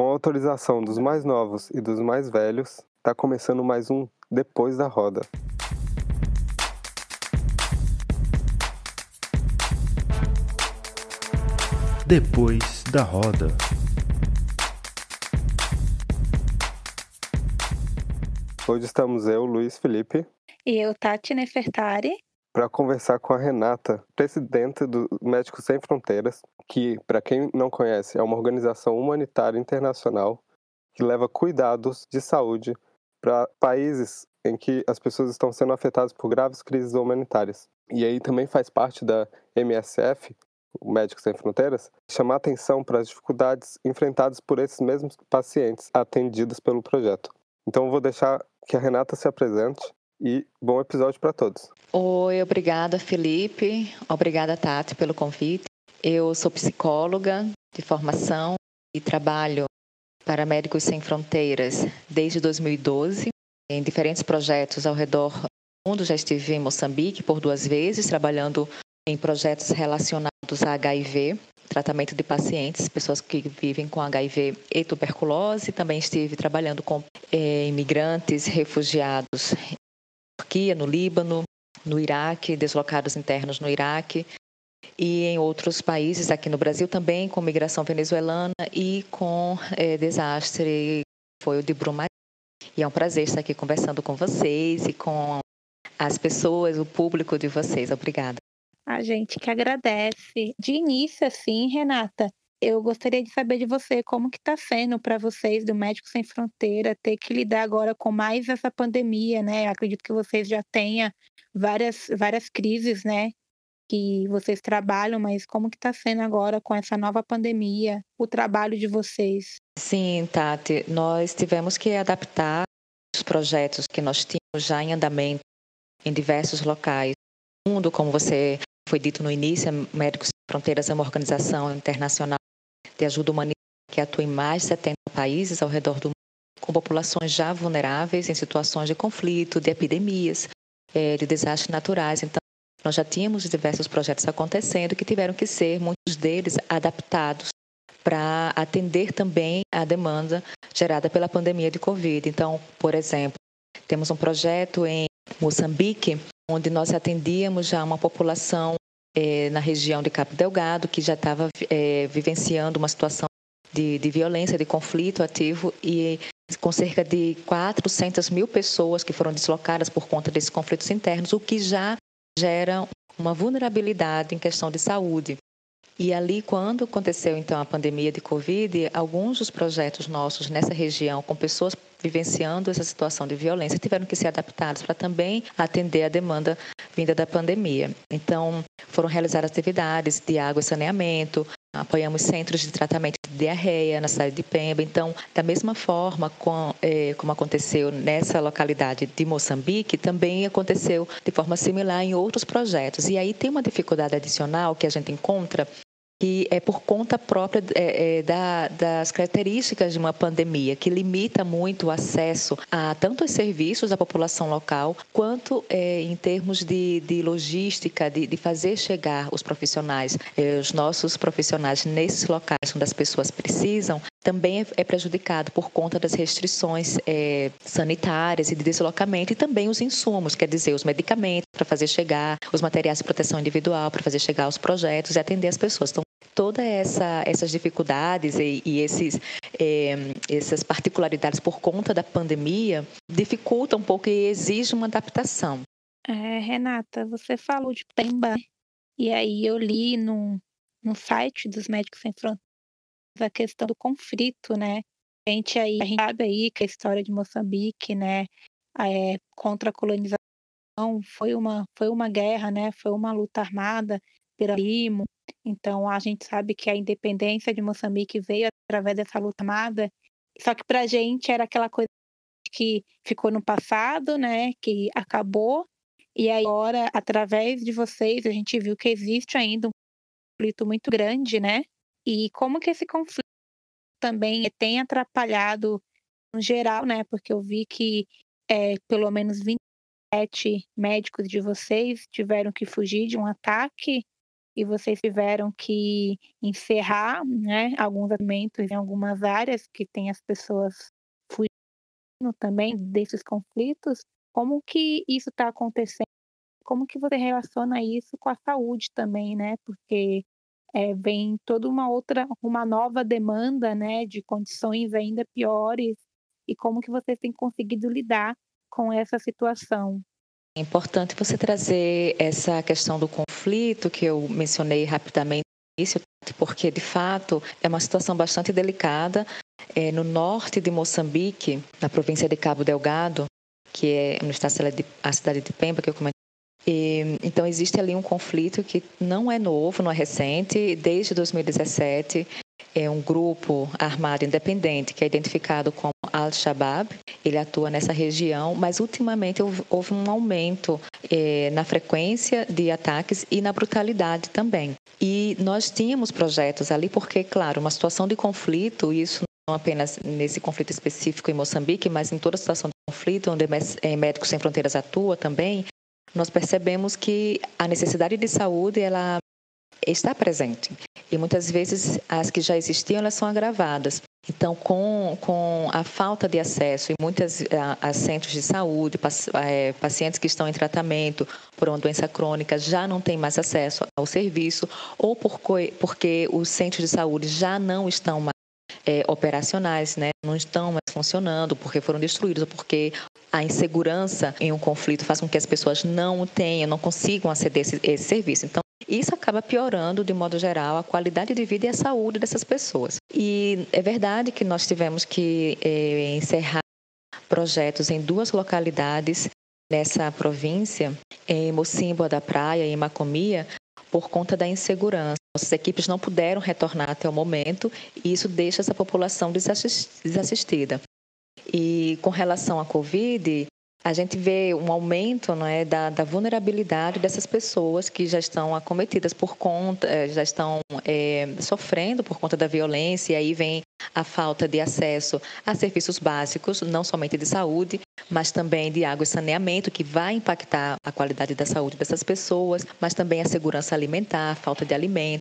Com a autorização dos mais novos e dos mais velhos, está começando mais um Depois da Roda. Depois da Roda. Hoje estamos eu, Luiz Felipe. E eu, Tati Nefertari para conversar com a Renata, presidente do Médicos Sem Fronteiras, que, para quem não conhece, é uma organização humanitária internacional que leva cuidados de saúde para países em que as pessoas estão sendo afetadas por graves crises humanitárias. E aí também faz parte da MSF, Médicos Sem Fronteiras, chamar atenção para as dificuldades enfrentadas por esses mesmos pacientes atendidos pelo projeto. Então eu vou deixar que a Renata se apresente e bom episódio para todos. Oi, obrigada Felipe, obrigada Tati pelo convite. Eu sou psicóloga de formação e trabalho para Médicos Sem Fronteiras desde 2012 em diferentes projetos ao redor do mundo. Já estive em Moçambique por duas vezes trabalhando em projetos relacionados a HIV, tratamento de pacientes, pessoas que vivem com HIV e tuberculose. Também estive trabalhando com é, imigrantes, refugiados Turquia, no Líbano, no Iraque, deslocados internos no Iraque e em outros países aqui no Brasil também com migração venezuelana e com é, desastre foi o de Brumadinho. E é um prazer estar aqui conversando com vocês e com as pessoas, o público de vocês. Obrigada. A gente que agradece. De início, assim, Renata, eu gostaria de saber de você como que está sendo para vocês do Médicos Sem Fronteira ter que lidar agora com mais essa pandemia, né? Acredito que vocês já tenham várias, várias crises, né? Que vocês trabalham, mas como que está sendo agora com essa nova pandemia, o trabalho de vocês? Sim, Tati, nós tivemos que adaptar os projetos que nós tínhamos já em andamento em diversos locais. O mundo, como você foi dito no início, Médicos Sem Fronteiras é uma organização internacional de ajuda humanitária que atua em mais de 70 países ao redor do mundo, com populações já vulneráveis em situações de conflito, de epidemias, eh, de desastres naturais. Então, nós já tínhamos diversos projetos acontecendo que tiveram que ser, muitos deles, adaptados para atender também a demanda gerada pela pandemia de Covid. Então, por exemplo, temos um projeto em Moçambique, onde nós atendíamos já uma população é, na região de Cabo Delgado, que já estava é, vivenciando uma situação de, de, violência, de conflito ativo e com cerca de 400 mil pessoas que foram deslocadas por conta desses conflitos internos, o que já gera uma vulnerabilidade em questão de saúde. E ali, quando aconteceu então a pandemia de Covid, alguns dos projetos nossos nessa região, com pessoas vivenciando essa situação de violência, tiveram que ser adaptados para também atender a demanda vinda da pandemia. Então, foram realizadas atividades de água e saneamento, apoiamos centros de tratamento de diarreia na cidade de Pemba. Então, da mesma forma com, eh, como aconteceu nessa localidade de Moçambique, também aconteceu de forma similar em outros projetos. E aí tem uma dificuldade adicional que a gente encontra que é por conta própria é, é, da, das características de uma pandemia, que limita muito o acesso a tanto os serviços da população local, quanto é, em termos de, de logística, de, de, fazer chegar os profissionais, é, os nossos profissionais nesses locais onde as pessoas precisam, também é, é prejudicado por conta das restrições é, sanitárias e de deslocamento e também os insumos, quer dizer, os medicamentos para fazer chegar, os materiais de proteção individual para fazer chegar os projetos e atender as pessoas. Então, toda essa, essas dificuldades e, e esses, é, essas particularidades por conta da pandemia dificultam um pouco e exigem uma adaptação. É, Renata, você falou de Pemba e aí eu li no, no site dos Médicos Sem Fronteiras a questão do conflito, né? A gente aí, a gente sabe aí que a história de Moçambique, né, é, contra a colonização foi uma foi uma guerra, né? Foi uma luta armada pela Limo, então, a gente sabe que a independência de Moçambique veio através dessa luta armada, só que para a gente era aquela coisa que ficou no passado, né, que acabou, e agora, através de vocês, a gente viu que existe ainda um conflito muito grande, né? E como que esse conflito também tem atrapalhado no geral, né? Porque eu vi que é, pelo menos 27 médicos de vocês tiveram que fugir de um ataque e vocês tiveram que encerrar né, alguns alimentos em algumas áreas que tem as pessoas fugindo também desses conflitos, como que isso está acontecendo? Como que você relaciona isso com a saúde também, né? Porque é, vem toda uma outra, uma nova demanda, né, de condições ainda piores e como que vocês têm conseguido lidar com essa situação? É importante você trazer essa questão do conflito que eu mencionei rapidamente no início, porque de fato é uma situação bastante delicada. É, no norte de Moçambique, na província de Cabo Delgado, que é onde está a cidade de Pemba, que eu comentei. E, então existe ali um conflito que não é novo, não é recente, desde 2017 é um grupo armado independente que é identificado como Al-Shabaab. Ele atua nessa região, mas ultimamente houve um aumento é, na frequência de ataques e na brutalidade também. E nós tínhamos projetos ali, porque, claro, uma situação de conflito, isso não apenas nesse conflito específico em Moçambique, mas em toda situação de conflito, onde é, Médicos Sem Fronteiras atua também, nós percebemos que a necessidade de saúde ela está presente. E muitas vezes as que já existiam, elas são agravadas. Então, com, com a falta de acesso em muitos centros de saúde, é, pacientes que estão em tratamento por uma doença crônica já não têm mais acesso ao serviço, ou porque, porque os centros de saúde já não estão mais é, operacionais, né? não estão mais funcionando porque foram destruídos, ou porque a insegurança em um conflito faz com que as pessoas não tenham, não consigam aceder a esse, esse serviço. Então, isso acaba piorando, de modo geral, a qualidade de vida e a saúde dessas pessoas. E é verdade que nós tivemos que é, encerrar projetos em duas localidades nessa província, em Mocimboa da Praia e em Macomia, por conta da insegurança. Nossas equipes não puderam retornar até o momento e isso deixa essa população desassistida. E com relação à Covid, a gente vê um aumento é, da, da, vulnerabilidade dessas pessoas que já estão acometidas por conta, eh, já estão é, sofrendo por conta da violência, e aí vem a falta de acesso a serviços básicos, não somente de saúde, mas também de água e saneamento, que vai impactar a qualidade da saúde dessas pessoas, mas também a segurança alimentar, a falta de alimento,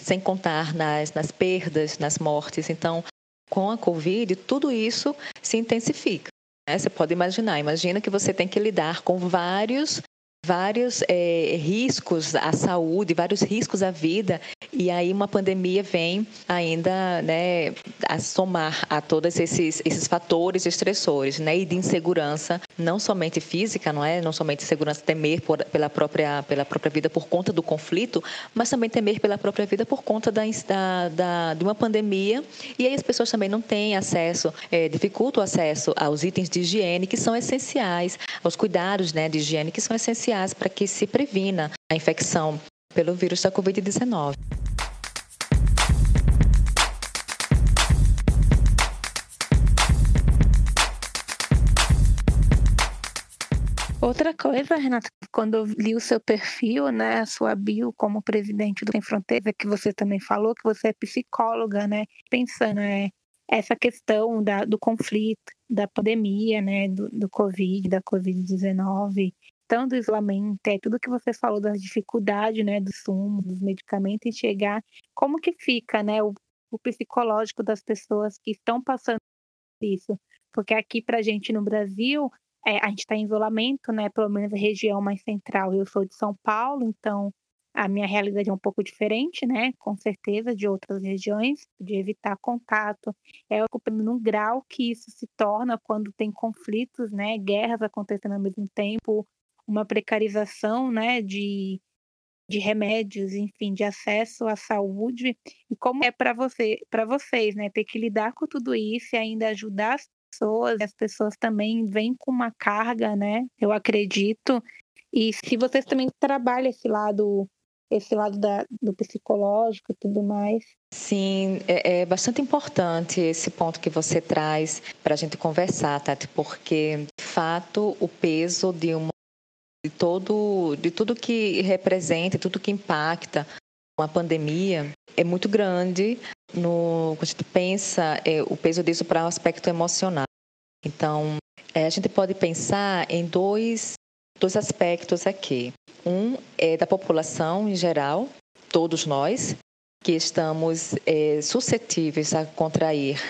sem contar nas, nas perdas, nas mortes. Então, com a Covid, tudo isso se intensifica. Né? Você pode imaginar, imagina que você tem que lidar com vários vários é, riscos à saúde, vários riscos à vida, e aí uma pandemia vem ainda né, a somar a todos esses, esses fatores estressores, né, e de insegurança, não somente física, não é, não somente segurança temer por, pela própria pela própria vida por conta do conflito, mas também temer pela própria vida por conta da, da, da de uma pandemia, e aí as pessoas também não têm acesso, é, dificulta o acesso aos itens de higiene que são essenciais, aos cuidados, né, de higiene que são essenciais para que se previna a infecção pelo vírus da Covid-19. Outra coisa, Renata, quando eu li o seu perfil, né, a sua bio como presidente do Sem Fronteira, que você também falou que você é psicóloga, né, pensando é, essa questão da, do conflito, da pandemia, né, do, do Covid, da Covid-19, tanto isolamento, é tudo que você falou da dificuldade, né, do sumo, dos medicamentos e chegar, como que fica, né, o, o psicológico das pessoas que estão passando por isso, porque aqui para a gente no Brasil, é, a gente está em isolamento, né, pelo menos a região mais central, eu sou de São Paulo, então a minha realidade é um pouco diferente, né? Com certeza, de outras regiões, de evitar contato. É no grau que isso se torna quando tem conflitos, né? Guerras acontecendo ao mesmo tempo, uma precarização né, de, de remédios, enfim, de acesso à saúde. E como é para você, para vocês, né, ter que lidar com tudo isso e ainda ajudar as pessoas, as pessoas também vêm com uma carga, né? Eu acredito. E se vocês também trabalham esse lado esse lado da, do psicológico e tudo mais. Sim, é, é, bastante importante esse ponto que você traz para a gente conversar, Tati, porque, de fato, o peso de uma de todo de tudo que representa, tudo que impacta uma pandemia é muito grande no quando a gente pensa é, o peso disso para o um aspecto emocional. Então, é, a gente pode pensar em dois dois aspectos aqui. Um é da população em geral todos nós, que estamos é, suscetíveis a contrair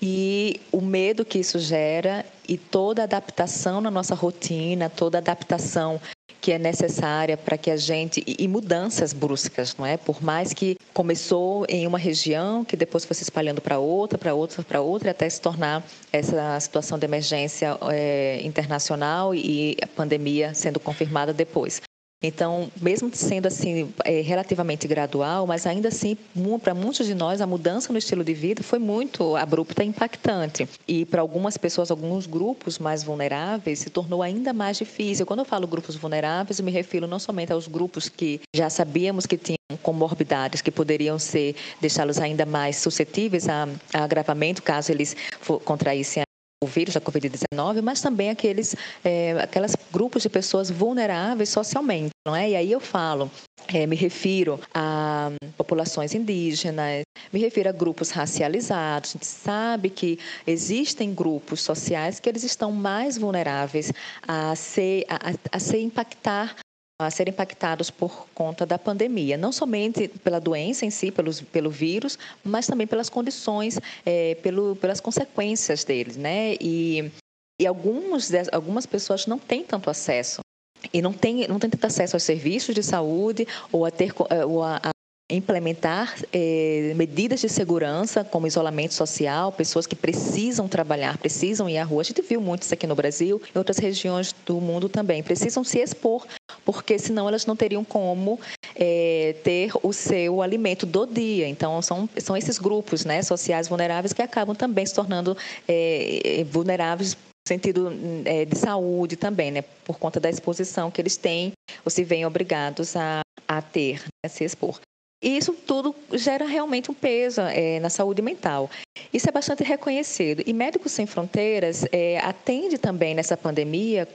e o medo que isso gera e toda adaptação na nossa rotina, toda adaptação que é necessária para que a gente e mudanças bruscas, não é? Por mais que começou em uma região, que depois foi se espalhando para outra, para outra, para outra, até se tornar essa situação de emergência é, internacional e a pandemia sendo confirmada depois. Então, mesmo sendo assim é, relativamente gradual, mas ainda assim, para muitos de nós, a mudança no estilo de vida foi muito abrupta e impactante. E para algumas pessoas, alguns grupos mais vulneráveis, se tornou ainda mais difícil. Quando eu falo grupos vulneráveis, eu me refiro não somente aos grupos que já sabíamos que tinham comorbidades que poderiam ser deixá-los ainda mais suscetíveis a, a agravamento caso eles contraíssem o vírus da Covid-19, mas também aqueles é, aquelas grupos de pessoas vulneráveis socialmente, não é? E aí eu falo, é, me refiro a populações indígenas, me refiro a grupos racializados. A gente sabe que existem grupos sociais que eles estão mais vulneráveis a ser a, a ser impactar a serem impactados por conta da pandemia, não somente pela doença em si, pelos, pelo vírus, mas também pelas condições, é, pelo, pelas consequências deles, né? E, e alguns, algumas pessoas não têm tanto acesso e não têm não tem tanto acesso aos serviços de saúde ou a ter ou a, a implementar eh, medidas de segurança, como isolamento social, pessoas que precisam trabalhar, precisam ir à rua. A gente viu muitos aqui no Brasil, em outras regiões do mundo também. Precisam se expor, porque senão elas não teriam como eh, ter o seu alimento do dia. Então, são, são esses grupos né, sociais vulneráveis que acabam também se tornando eh, vulneráveis sentido é, de saúde também, né, por conta da exposição que eles têm ou se veem obrigados a, a ter, né, se expor. E isso tudo gera realmente um peso é, na saúde mental. Isso é bastante reconhecido. E Médicos Sem Fronteiras é, atende também nessa pandemia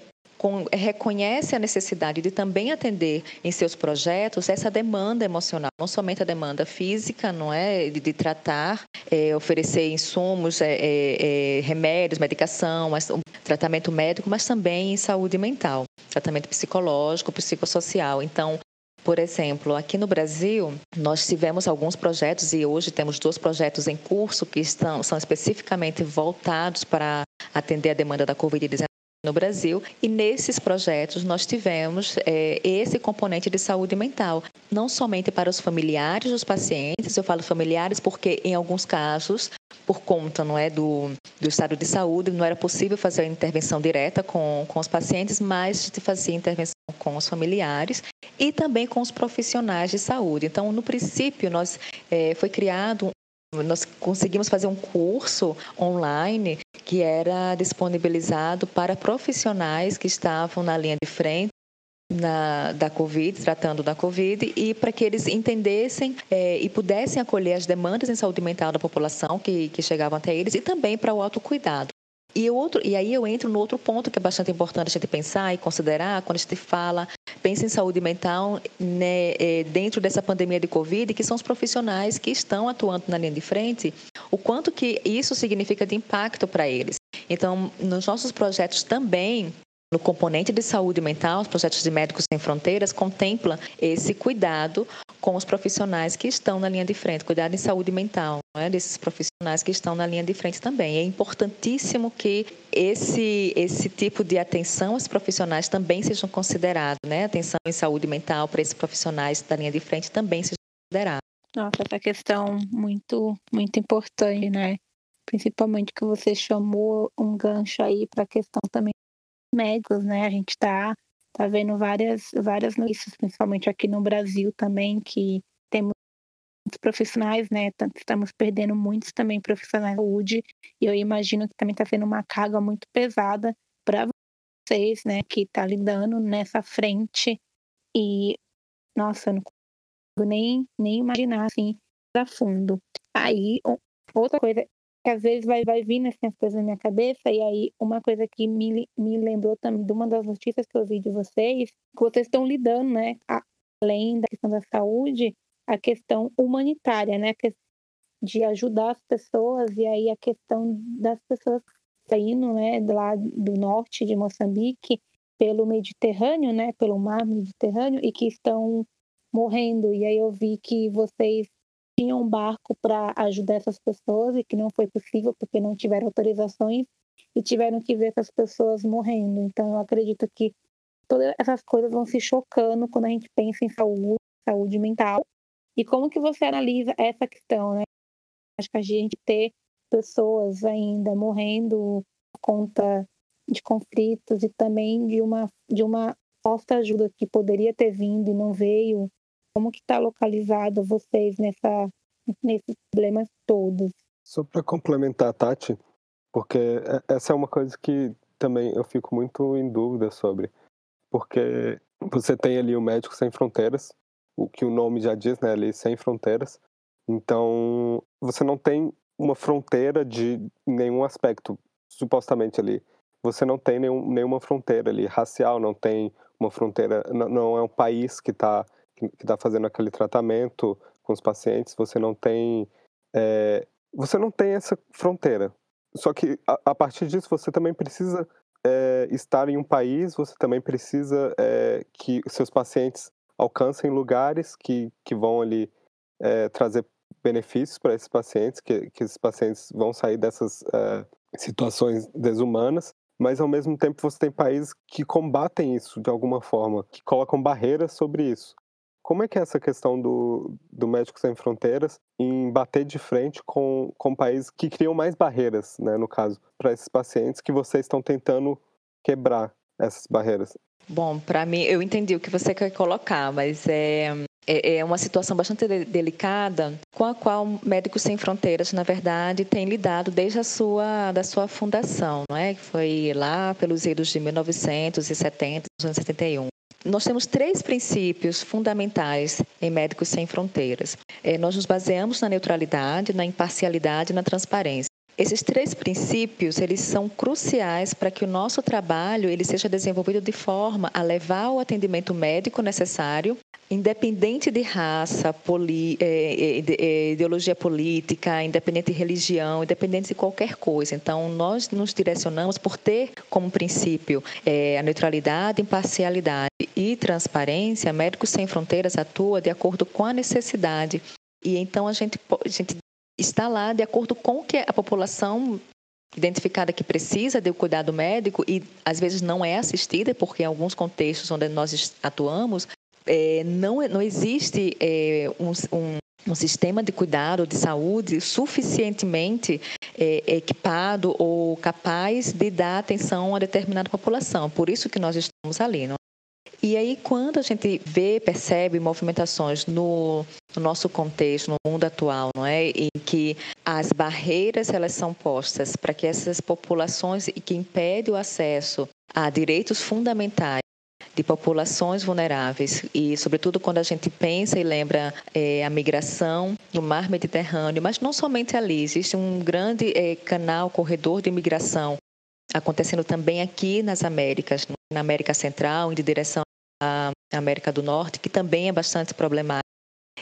com, reconhece a necessidade de também atender em seus projetos essa demanda emocional, não somente a demanda física, não é, de, de tratar, é, oferecer insumos, é remédios, medicação, mas, um tratamento médico, mas também em saúde mental, tratamento psicológico, psicossocial. Então, por exemplo, aqui no Brasil, nós tivemos alguns projetos e hoje temos dois projetos em curso que estão, são especificamente voltados para atender a demanda da Covid-19 no Brasil e nesses projetos nós tivemos é, esse componente de saúde mental, não somente para os familiares dos pacientes, eu falo familiares porque em alguns casos, por conta não é do, do estado de saúde, não era possível fazer a intervenção direta com, com os pacientes, mas se fazia intervenção com os familiares e também com os profissionais de saúde. Então, no princípio, nós é, foi criado nós conseguimos fazer um curso online que era disponibilizado para profissionais que estavam na linha de frente na, da Covid, tratando da Covid, e para que eles entendessem é, e pudessem acolher as demandas em saúde mental da população que, que chegavam até eles e também para o autocuidado. E, outro, e aí eu entro no outro ponto que é bastante importante a gente pensar e considerar quando a gente fala, pensa em saúde mental né, é, dentro dessa pandemia de Covid, que são os profissionais que estão atuando na linha de frente, o quanto que isso significa de impacto para eles. Então, nos nossos projetos também, no componente de saúde mental, os projetos de Médicos Sem Fronteiras contemplam esse cuidado com os profissionais que estão na linha de frente, cuidado em saúde mental, é? desses profissionais que estão na linha de frente também. É importantíssimo que esse, esse tipo de atenção aos profissionais também sejam considerados, né? Atenção em saúde mental para esses profissionais da linha de frente também sejam considerados. Nossa, essa questão muito, muito importante, né? Principalmente que você chamou um gancho aí para a questão também médicos, né? A gente está tá vendo várias, várias notícias, principalmente aqui no Brasil também, que temos muitos profissionais, né? Estamos perdendo muitos também profissionais de saúde, e eu imagino que também está sendo uma carga muito pesada para vocês, né? Que está lidando nessa frente. E, nossa, eu não consigo nem, nem imaginar assim a fundo. Aí, outra coisa, que às vezes vai, vai vindo assim, as coisas na minha cabeça, e aí uma coisa que me, me lembrou também de uma das notícias que eu vi de vocês, que vocês estão lidando, né, além da questão da saúde, a questão humanitária, né, de ajudar as pessoas, e aí a questão das pessoas saindo, né, lá do norte de Moçambique, pelo Mediterrâneo, né, pelo mar Mediterrâneo, e que estão morrendo. E aí eu vi que vocês tinham um barco para ajudar essas pessoas e que não foi possível porque não tiveram autorizações e tiveram que ver essas pessoas morrendo. Então eu acredito que todas essas coisas vão se chocando quando a gente pensa em saúde, saúde mental. E como que você analisa essa questão, né? Acho que a gente ter pessoas ainda morrendo por conta de conflitos e também de uma de uma posta ajuda que poderia ter vindo e não veio. Como que está localizado vocês nessa nesses problemas todos? Só para complementar, Tati, porque essa é uma coisa que também eu fico muito em dúvida sobre, porque você tem ali o Médico Sem Fronteiras, o que o nome já diz, né, ali sem fronteiras. Então, você não tem uma fronteira de nenhum aspecto, supostamente ali. Você não tem nenhum, nenhuma fronteira ali racial, não tem uma fronteira, não, não é um país que está que, que tá fazendo aquele tratamento com os pacientes, você não tem é, você não tem essa fronteira. Só que a, a partir disso você também precisa é, estar em um país, você também precisa é, que seus pacientes alcancem lugares que, que vão ali é, trazer benefícios para esses pacientes, que, que esses pacientes vão sair dessas é, situações desumanas, mas ao mesmo tempo você tem países que combatem isso de alguma forma, que colocam barreiras sobre isso. Como é que é essa questão do, do Médicos Sem Fronteiras em bater de frente com, com países que criam mais barreiras, né, no caso, para esses pacientes que vocês estão tentando quebrar essas barreiras? Bom, para mim, eu entendi o que você quer colocar, mas é, é, é uma situação bastante delicada com a qual Médicos Sem Fronteiras, na verdade, tem lidado desde a sua, da sua fundação, não é? que foi lá pelos idos de 1970, 1971. Nós temos três princípios fundamentais em Médicos Sem Fronteiras. É, nós nos baseamos na neutralidade, na imparcialidade e na transparência. Esses três princípios, eles são cruciais para que o nosso trabalho ele seja desenvolvido de forma a levar o atendimento médico necessário, independente de raça, poli, é, é, é, ideologia política, independente de religião, independente de qualquer coisa. Então, nós nos direcionamos por ter como princípio a neutralidade, imparcialidade e transparência. Médicos Sem Fronteiras atua de acordo com a necessidade e então a gente, a gente está lá de acordo com o que a população identificada que precisa de um cuidado médico e às vezes não é assistida, porque em alguns contextos onde nós atuamos, é, não, não existe é, um, um, um, sistema de cuidado de saúde suficientemente é, equipado ou capaz de dar atenção a determinada população. Por isso que nós estamos ali. Não? E aí, quando a gente vê, percebe movimentações no, no, nosso contexto, no mundo atual, não é, em que as barreiras elas são postas para que essas populações e que impedem o acesso a direitos fundamentais de populações vulneráveis. E, sobretudo, quando a gente pensa e lembra é, a migração no Mar Mediterrâneo, mas não somente ali, existe um grande é, canal, corredor de migração acontecendo também aqui nas Américas, na América Central, em direção América do Norte, que também é bastante problemática.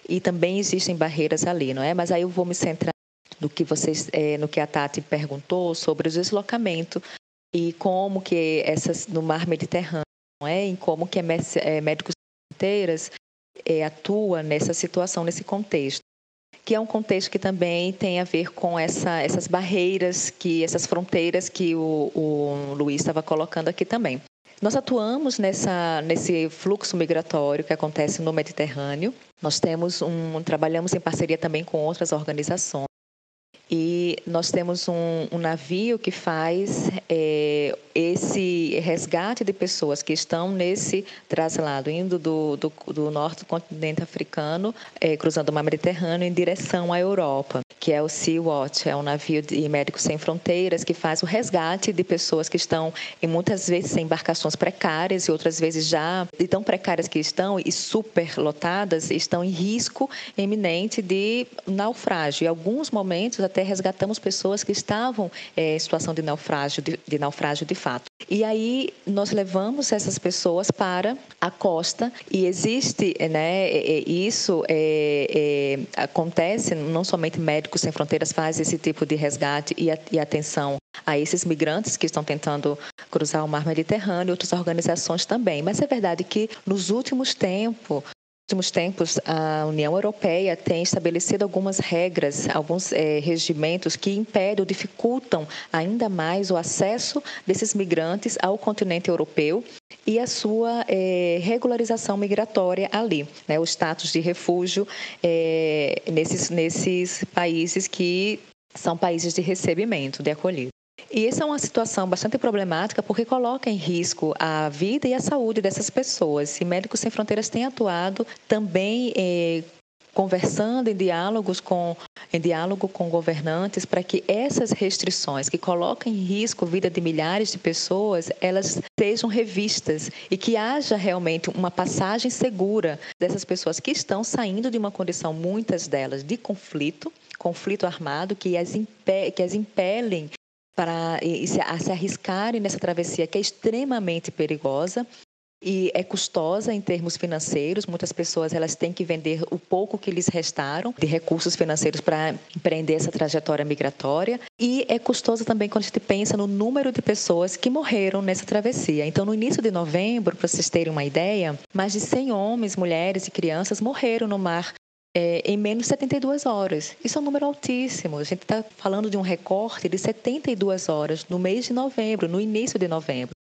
E também existem barreiras ali, não é? Mas aí eu vou me centrar no que vocês, é, no que a Tati perguntou sobre o deslocamento e como que essas no Mar Mediterrâneo, não é? Em como que é, Médicos Sem Fronteiras é, atua nessa situação, nesse contexto que é um contexto que também tem a ver com essa, essas barreiras, que essas fronteiras que o, o Luiz estava colocando aqui também. Nós atuamos nessa, nesse fluxo migratório que acontece no Mediterrâneo. Nós temos um, trabalhamos em parceria também com outras organizações. E nós temos um, um navio que faz é, esse resgate de pessoas que estão nesse traslado, indo do, do, do norte do continente africano, é, cruzando o mar Mediterrâneo em direção à Europa, que é o Sea Watch, é um navio de Médicos Sem Fronteiras que faz o resgate de pessoas que estão, em muitas vezes, em embarcações precárias e outras vezes já e tão precárias que estão e super lotadas, estão em risco iminente de naufrágio. Em alguns momentos, até até resgatamos pessoas que estavam é, em situação de naufrágio, de, de naufrágio de fato. E aí nós levamos essas pessoas para a costa e existe, né, isso é, é, acontece, não somente Médicos Sem Fronteiras faz esse tipo de resgate e, e atenção a esses migrantes que estão tentando cruzar o mar Mediterrâneo, outras organizações também. Mas é verdade que nos últimos tempos últimos tempos, a União Europeia tem estabelecido algumas regras, alguns é, regimentos que impedem ou dificultam ainda mais o acesso desses migrantes ao continente europeu e a sua é, regularização migratória ali, né, o status de refúgio é, nesses, nesses países que são países de recebimento, de acolhida. E essa é uma situação bastante problemática porque coloca em risco a vida e a saúde dessas pessoas. E Médicos Sem Fronteiras tem atuado também eh, conversando em diálogos com em diálogo com governantes para que essas restrições que colocam em risco a vida de milhares de pessoas, elas sejam revistas e que haja realmente uma passagem segura dessas pessoas que estão saindo de uma condição muitas delas de conflito, conflito armado que as, impe que as impelem para se arriscarem nessa travessia que é extremamente perigosa e é custosa em termos financeiros. Muitas pessoas elas têm que vender o pouco que lhes restaram de recursos financeiros para empreender essa trajetória migratória. E é custosa também quando a gente pensa no número de pessoas que morreram nessa travessia. Então, no início de novembro, para vocês terem uma ideia, mais de 100 homens, mulheres e crianças morreram no mar é, em menos de 72 horas. Isso é um número altíssimo. A gente está falando de um recorte de 72 horas no mês de novembro, no início de novembro.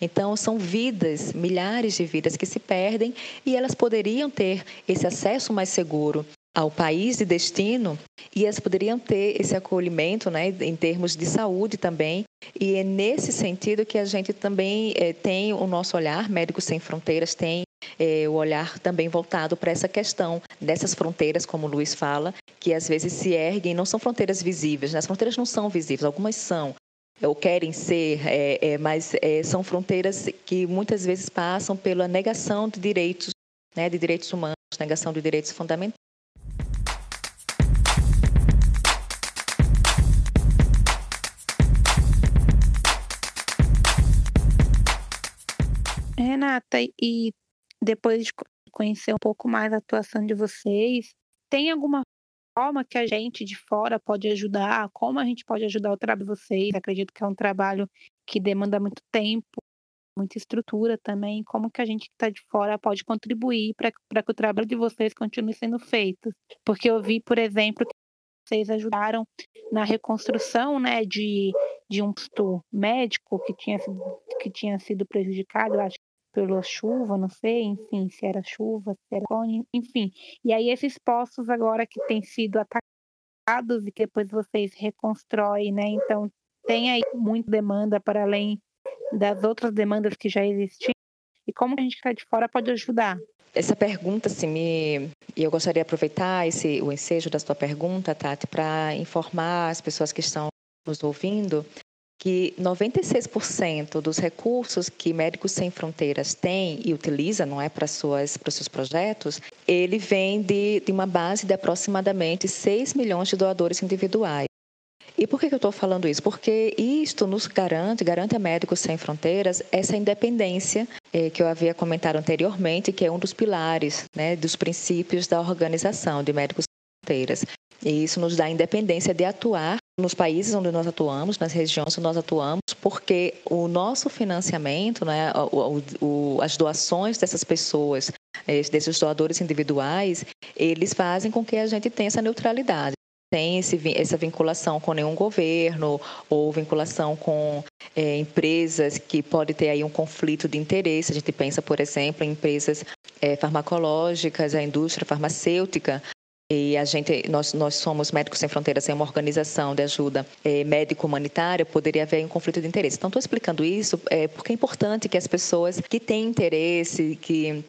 Então, são vidas, milhares de vidas que se perdem e elas poderiam ter esse acesso mais seguro ao país de destino e elas poderiam ter esse acolhimento né, em termos de saúde também. E é nesse sentido que a gente também é, tem o nosso olhar, Médicos Sem Fronteiras tem é, o olhar também voltado para essa questão dessas fronteiras, como o Luiz fala, que às vezes se erguem, não são fronteiras visíveis, né? as fronteiras não são visíveis, algumas são, ou querem ser, é, é, mas é, são fronteiras que muitas vezes passam pela negação de direitos, né, de direitos humanos, negação de direitos fundamentais. Renata, e depois de conhecer um pouco mais a atuação de vocês, tem alguma forma que a gente de fora pode ajudar? Como a gente pode ajudar o trabalho de vocês? Acredito que é um trabalho que demanda muito tempo, muita estrutura também. Como que a gente que está de fora pode contribuir para que o trabalho de vocês continue sendo feito? Porque eu vi, por exemplo, que vocês ajudaram na reconstrução né, de, de um médico que tinha, que tinha sido prejudicado, acho pela chuva, não sei, enfim, se era chuva, se era enfim. E aí esses poços agora que têm sido atacados e que depois vocês reconstroem, né? Então tem aí muita demanda para além das outras demandas que já existiam. E como a gente está de fora pode ajudar? Essa pergunta, assim, me... e eu gostaria de aproveitar esse, o ensejo da sua pergunta, Tati, para informar as pessoas que estão nos ouvindo que 96% dos recursos que Médicos Sem Fronteiras tem e utiliza, não é, para, suas, para seus projetos, ele vem de, de uma base de aproximadamente 6 milhões de doadores individuais. E por que eu estou falando isso? Porque isto nos garante, garante a Médicos Sem Fronteiras essa independência eh, que eu havia comentado anteriormente, que é um dos pilares, né, dos princípios da organização de Médicos Sem Fronteiras. E isso nos dá independência de atuar nos países onde nós atuamos, nas regiões onde nós atuamos, porque o nosso financiamento, né, o, o, as doações dessas pessoas, desses doadores individuais, eles fazem com que a gente tenha essa neutralidade. Tem esse, essa vinculação com nenhum governo ou vinculação com é, empresas que pode ter aí um conflito de interesse. A gente pensa, por exemplo, em empresas é, farmacológicas, a indústria farmacêutica, e a gente, nós, nós somos Médicos Sem Fronteiras, é uma organização de ajuda é, médico-humanitária, poderia haver um conflito de interesse. Então, estou explicando isso é, porque é importante que as pessoas que têm interesse, que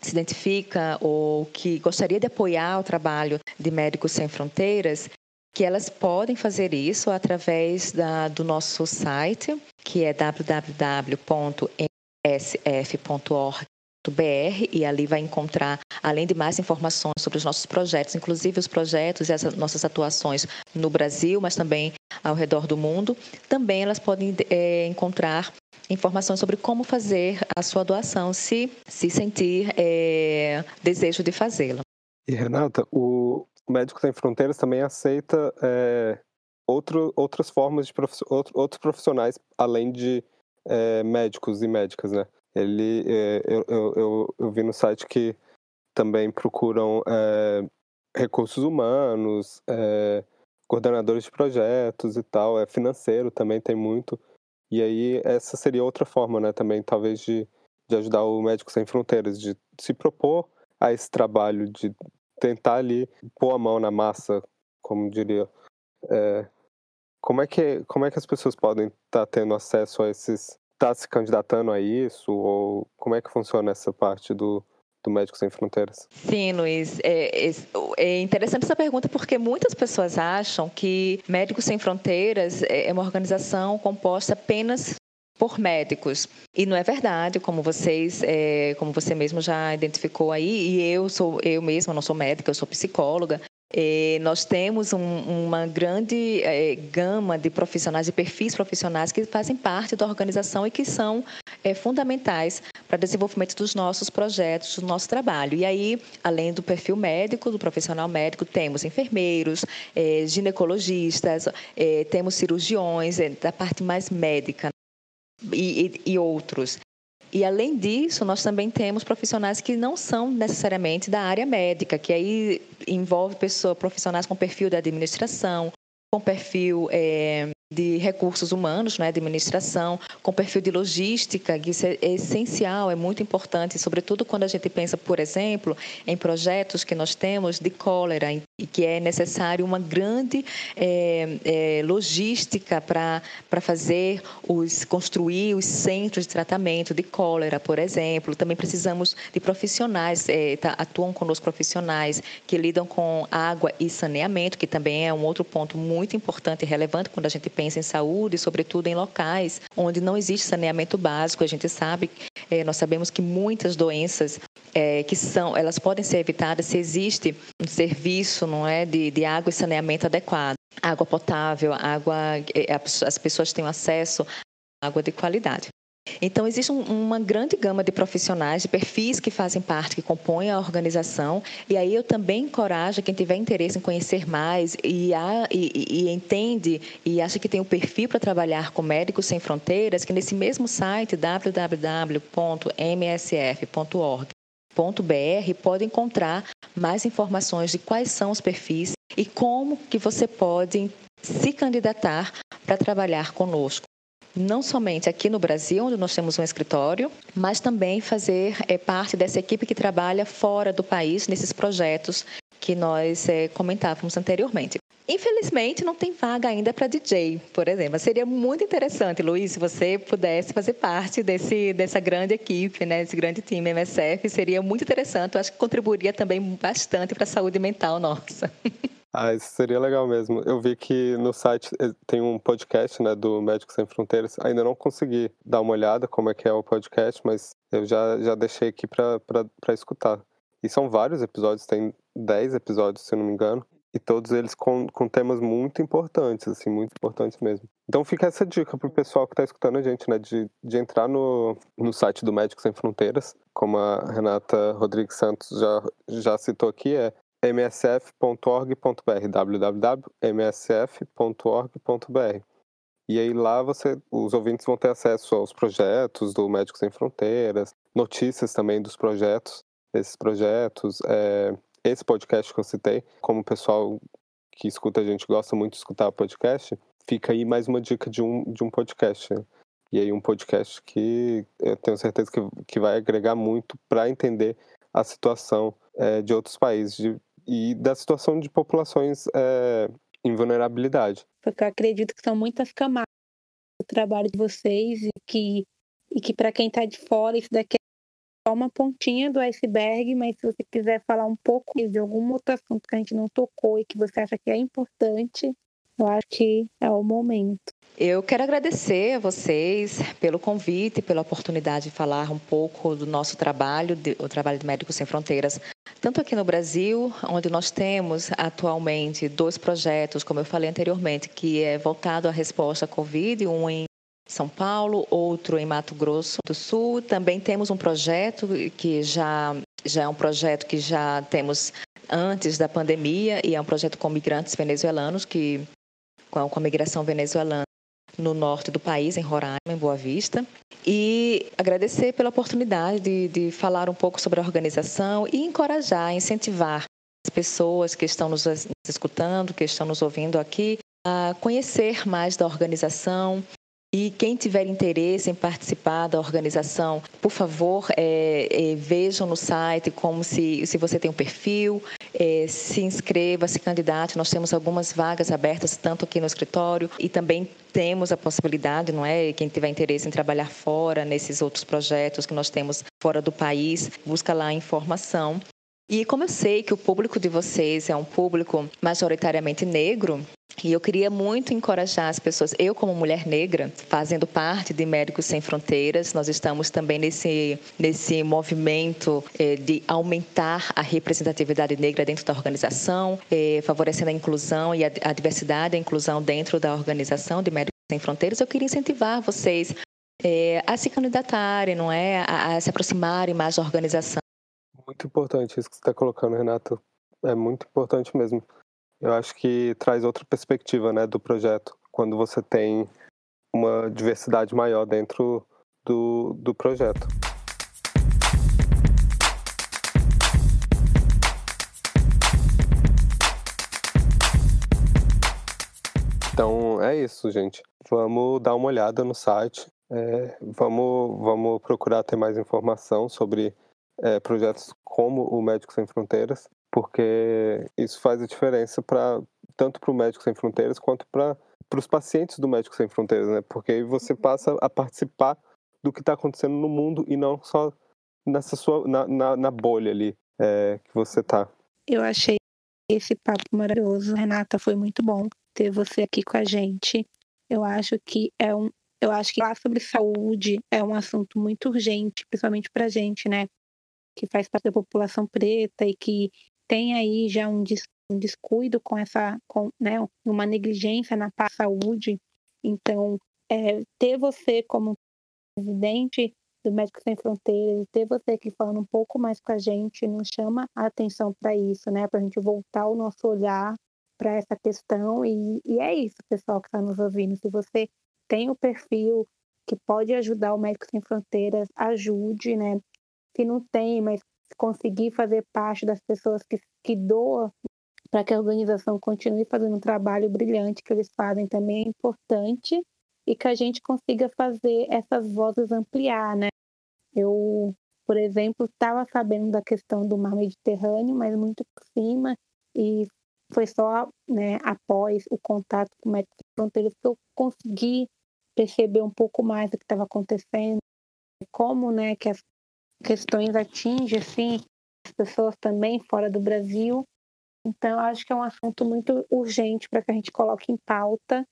se identifica ou que gostaria de apoiar o trabalho de Médicos Sem Fronteiras, que elas podem fazer isso através da, do nosso site, que é www.msf.org br e ali vai encontrar, além de mais informações sobre os nossos projetos, inclusive os projetos e as nossas atuações no Brasil, mas também ao redor do mundo, também elas podem é, encontrar informações sobre como fazer a sua doação, se se sentir é, desejo de fazê-la. E Renata, o Médico Sem Fronteiras também aceita é, outro, outras formas de outros profissionais além de é, médicos e médicas, né? Ele, é, eu, eu, eu, vi no site que também procuram é, recursos humanos, é, coordenadores de projetos e tal, é financeiro também tem muito. E aí essa seria outra forma, né, também talvez de, de ajudar o Médico Sem Fronteiras, de se propor a esse trabalho, de tentar ali pôr a mão na massa, como diria. É, como, é que, como é que as pessoas podem estar tá tendo acesso a esses. Tá se candidatando a isso? Ou como é que funciona essa parte do, do Médicos Sem Fronteiras? Sim, Luiz. É, é, é, interessante essa pergunta porque muitas pessoas acham que Médicos Sem Fronteiras é, é uma organização composta apenas por médicos e não é verdade como vocês é, como você mesmo já identificou aí e eu sou eu mesma não sou médica eu sou psicóloga nós temos um, uma grande é, gama de profissionais e perfis profissionais que fazem parte da organização e que são é, fundamentais para o desenvolvimento dos nossos projetos, do nosso trabalho. E aí, além do perfil médico, do profissional médico, temos enfermeiros, é, ginecologistas, temos cirurgiões, da parte mais médica e, e, e outros. E além disso, nós também temos profissionais que não são necessariamente da área médica, que aí envolve pessoas, profissionais com perfil da administração, com perfil é, de recursos humanos, né, administração, com perfil de logística, que isso é essencial, é muito importante, sobretudo quando a gente pensa, por exemplo, em projetos que nós temos de cólera, e que é necessário uma grande é, é, logística para fazer os construir os centros de tratamento de cólera, por exemplo. Também precisamos de profissionais, é, tá, atuam conosco profissionais que lidam com água e saneamento, que também é um outro ponto muito importante e relevante quando a gente pensa pensa em saúde, sobretudo em locais onde não existe saneamento básico. A gente sabe, é, nós sabemos que muitas doenças é, que são, elas podem ser evitadas se existe um serviço, não é, de, de água e saneamento adequado, água potável, água, é, as pessoas têm acesso à água de qualidade. Então, existe um, uma grande gama de profissionais, de perfis que fazem parte, que compõem a organização. E aí eu também encorajo quem tiver interesse em conhecer mais e, a, e, e entende e acha que tem o um perfil para trabalhar com Médicos Sem Fronteiras, que nesse mesmo site, www.msf.org.br, pode encontrar mais informações de quais são os perfis e como que você pode se candidatar para trabalhar conosco não somente aqui no Brasil, onde nós temos um escritório, mas também fazer é, parte dessa equipe que trabalha fora do país nesses projetos que nós é, comentávamos anteriormente. Infelizmente, não tem vaga ainda para DJ, por exemplo. Seria muito interessante, Luiz, se você pudesse fazer parte desse, dessa grande equipe, né, desse grande time MSF. Seria muito interessante. Eu acho que contribuiria também bastante para a saúde mental nossa. Ah, isso seria legal mesmo. Eu vi que no site eh, tem um podcast, né, do Médicos Sem Fronteiras. Ainda não consegui dar uma olhada como é que é o podcast, mas eu já, já deixei aqui para escutar. E são vários episódios, tem 10 episódios, se não me engano. E todos eles com, com temas muito importantes, assim, muito importantes mesmo. Então fica essa dica pro pessoal que está escutando a gente, né, de, de entrar no, no site do Médicos Sem Fronteiras, como a Renata Rodrigues Santos já, já citou aqui, é msf.org.br, www.msf.org.br. E aí lá você, os ouvintes vão ter acesso aos projetos do Médicos Sem Fronteiras, notícias também dos projetos, desses projetos, é, esse podcast que eu citei, como o pessoal que escuta a gente gosta muito de escutar podcast, fica aí mais uma dica de um, de um podcast. E aí um podcast que eu tenho certeza que, que vai agregar muito para entender a situação é, de outros países, de, e da situação de populações é, em vulnerabilidade. Porque eu acredito que são muitas camadas do trabalho de vocês e que, e que para quem está de fora, isso daqui é só uma pontinha do iceberg, mas se você quiser falar um pouco de algum outro assunto que a gente não tocou e que você acha que é importante, eu acho que é o momento. Eu quero agradecer a vocês pelo convite, pela oportunidade de falar um pouco do nosso trabalho, o trabalho de Médicos Sem Fronteiras, tanto aqui no Brasil, onde nós temos atualmente dois projetos, como eu falei anteriormente, que é voltado à resposta à Covid, um em São Paulo, outro em Mato Grosso do Sul. Também temos um projeto que já, já é um projeto que já temos antes da pandemia e é um projeto com migrantes venezuelanos que com a migração venezuelana no norte do país, em Roraima, em Boa Vista. E agradecer pela oportunidade de, de falar um pouco sobre a organização e encorajar, incentivar as pessoas que estão nos, escutando, que estão nos ouvindo aqui, a conhecer mais da organização, e quem tiver interesse em participar da organização, por favor, é, é, vejam no site como se, se você tem um perfil, é, se inscreva, se candidate. Nós temos algumas vagas abertas, tanto aqui no escritório, e também temos a possibilidade, não é? Quem tiver interesse em trabalhar fora, nesses outros projetos que nós temos fora do país, busca lá a informação. E como eu sei que o público de vocês é um público majoritariamente negro, e eu queria muito encorajar as pessoas, eu como mulher negra, fazendo parte de Médicos Sem Fronteiras, nós estamos também nesse, nesse movimento eh, de aumentar a representatividade negra dentro da organização, eh, favorecendo a inclusão e a, a diversidade a inclusão dentro da organização de Médicos Sem Fronteiras. Eu queria incentivar vocês eh, a se candidatarem, não é? A, a se aproximarem mais da organização muito importante isso que você está colocando, Renato. É muito importante mesmo. Eu acho que traz outra perspectiva né, do projeto, quando você tem uma diversidade maior dentro do, do projeto. Então é isso, gente. Vamos dar uma olhada no site. É, vamos, vamos procurar ter mais informação sobre é, projetos como o Médicos Sem Fronteiras, porque isso faz a diferença para tanto para o Médicos Sem Fronteiras quanto para os pacientes do Médicos Sem Fronteiras, né? Porque aí você passa a participar do que está acontecendo no mundo e não só nessa sua na, na, na bolha ali é, que você está. Eu achei esse papo maravilhoso, Renata, foi muito bom ter você aqui com a gente. Eu acho que é um eu acho que falar sobre saúde é um assunto muito urgente, principalmente para a gente, né? Que faz parte da população preta e que tem aí já um, des, descuido com essa, com, né, uma negligência na saúde. Então, é, ter você como presidente do Médicos Sem Fronteiras, ter você aqui falando um pouco mais com a gente, nos chama a atenção para isso, né? Para a gente voltar o nosso olhar para essa questão. E, e é isso, pessoal que está nos ouvindo. Se você tem o perfil que pode ajudar o Médicos Sem Fronteiras, ajude, né? Se não tem, mas conseguir fazer parte das pessoas que, que doam para que a organização continue fazendo um trabalho brilhante que eles fazem também é importante e que a gente consiga fazer essas vozes ampliar, né? Eu, por exemplo, estava sabendo da questão do mar Mediterrâneo, mas muito por cima e foi só né, após o contato com o Médicos Fronteiras que eu consegui perceber um pouco mais do que estava acontecendo, como né, que as questões atingem assim as pessoas também fora do Brasil. Então, acho que é um assunto muito urgente para que a gente coloque em pauta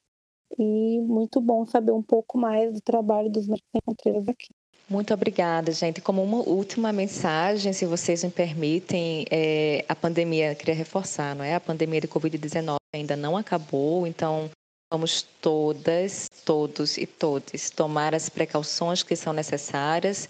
e muito bom saber um pouco mais do trabalho dos fronteiras aqui. Muito obrigada, gente. Como uma última mensagem, se vocês me permitem, é, a pandemia, queria reforçar, não é? A pandemia de Covid-19 ainda não acabou, então vamos todas, todos e todas tomar as precauções que são necessárias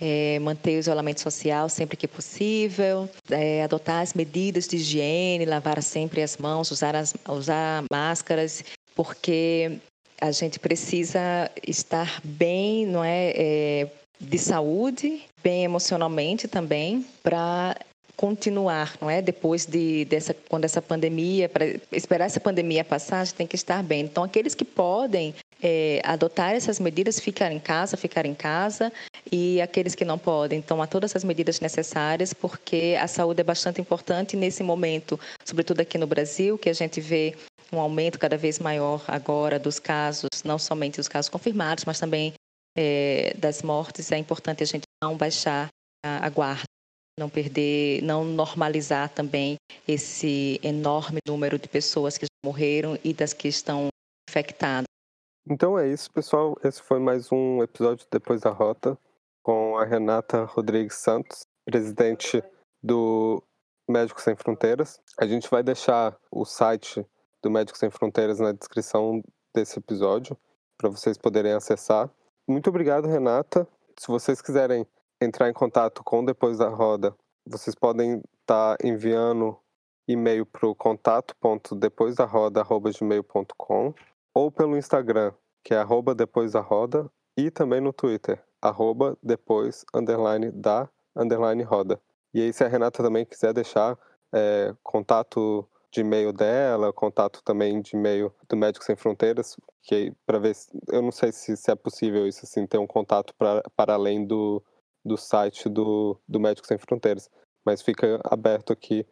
é, manter o isolamento social sempre que possível, é, adotar as medidas de higiene, lavar sempre as mãos, usar, as, usar máscaras, porque a gente precisa estar bem, não é, é de saúde, bem emocionalmente também, para continuar, não é? Depois de dessa quando essa pandemia, para esperar essa pandemia passar, a gente tem que estar bem. Então, aqueles que podem é, adotar essas medidas, ficar em casa, ficar em casa, e aqueles que não podem tomar todas as medidas necessárias, porque a saúde é bastante importante nesse momento, sobretudo aqui no Brasil, que a gente vê um aumento cada vez maior agora dos casos, não somente dos casos confirmados, mas também é, das mortes. É importante a gente não baixar a, a guarda, não perder, não normalizar também esse enorme número de pessoas que já morreram e das que estão infectadas. Então é isso, pessoal. Esse foi mais um episódio Depois da Rota com a Renata Rodrigues Santos, presidente do Médicos Sem Fronteiras. A gente vai deixar o site do Médicos Sem Fronteiras na descrição desse episódio para vocês poderem acessar. Muito obrigado, Renata. Se vocês quiserem entrar em contato com Depois da Roda, vocês podem estar tá enviando e-mail para o ou pelo Instagram, que é arroba depois da roda, e também no Twitter, arroba depois, underline da, underline roda. E aí, se a Renata também quiser deixar é, contato de e-mail dela, contato também de e-mail do Médicos Sem Fronteiras, que para ver, se, eu não sei se, se, é possível isso assim, ter um contato pra, para além do, do site do, do Médicos Sem Fronteiras, mas fica aberto aqui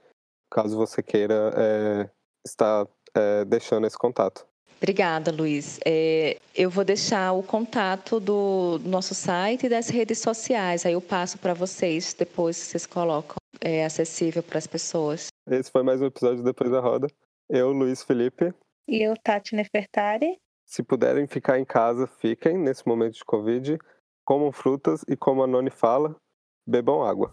caso você queira é, estar é, deixando esse contato. Obrigada, Luiz. É, eu vou deixar o contato do nosso site e das redes sociais. Aí eu passo para vocês, depois vocês colocam é, acessível para as pessoas. Esse foi mais um episódio Depois da Roda. Eu, Luiz Felipe. E eu, Tati Nefertari. Se puderem ficar em casa, fiquem nesse momento de Covid. Comam frutas e, como a Noni fala, bebam água.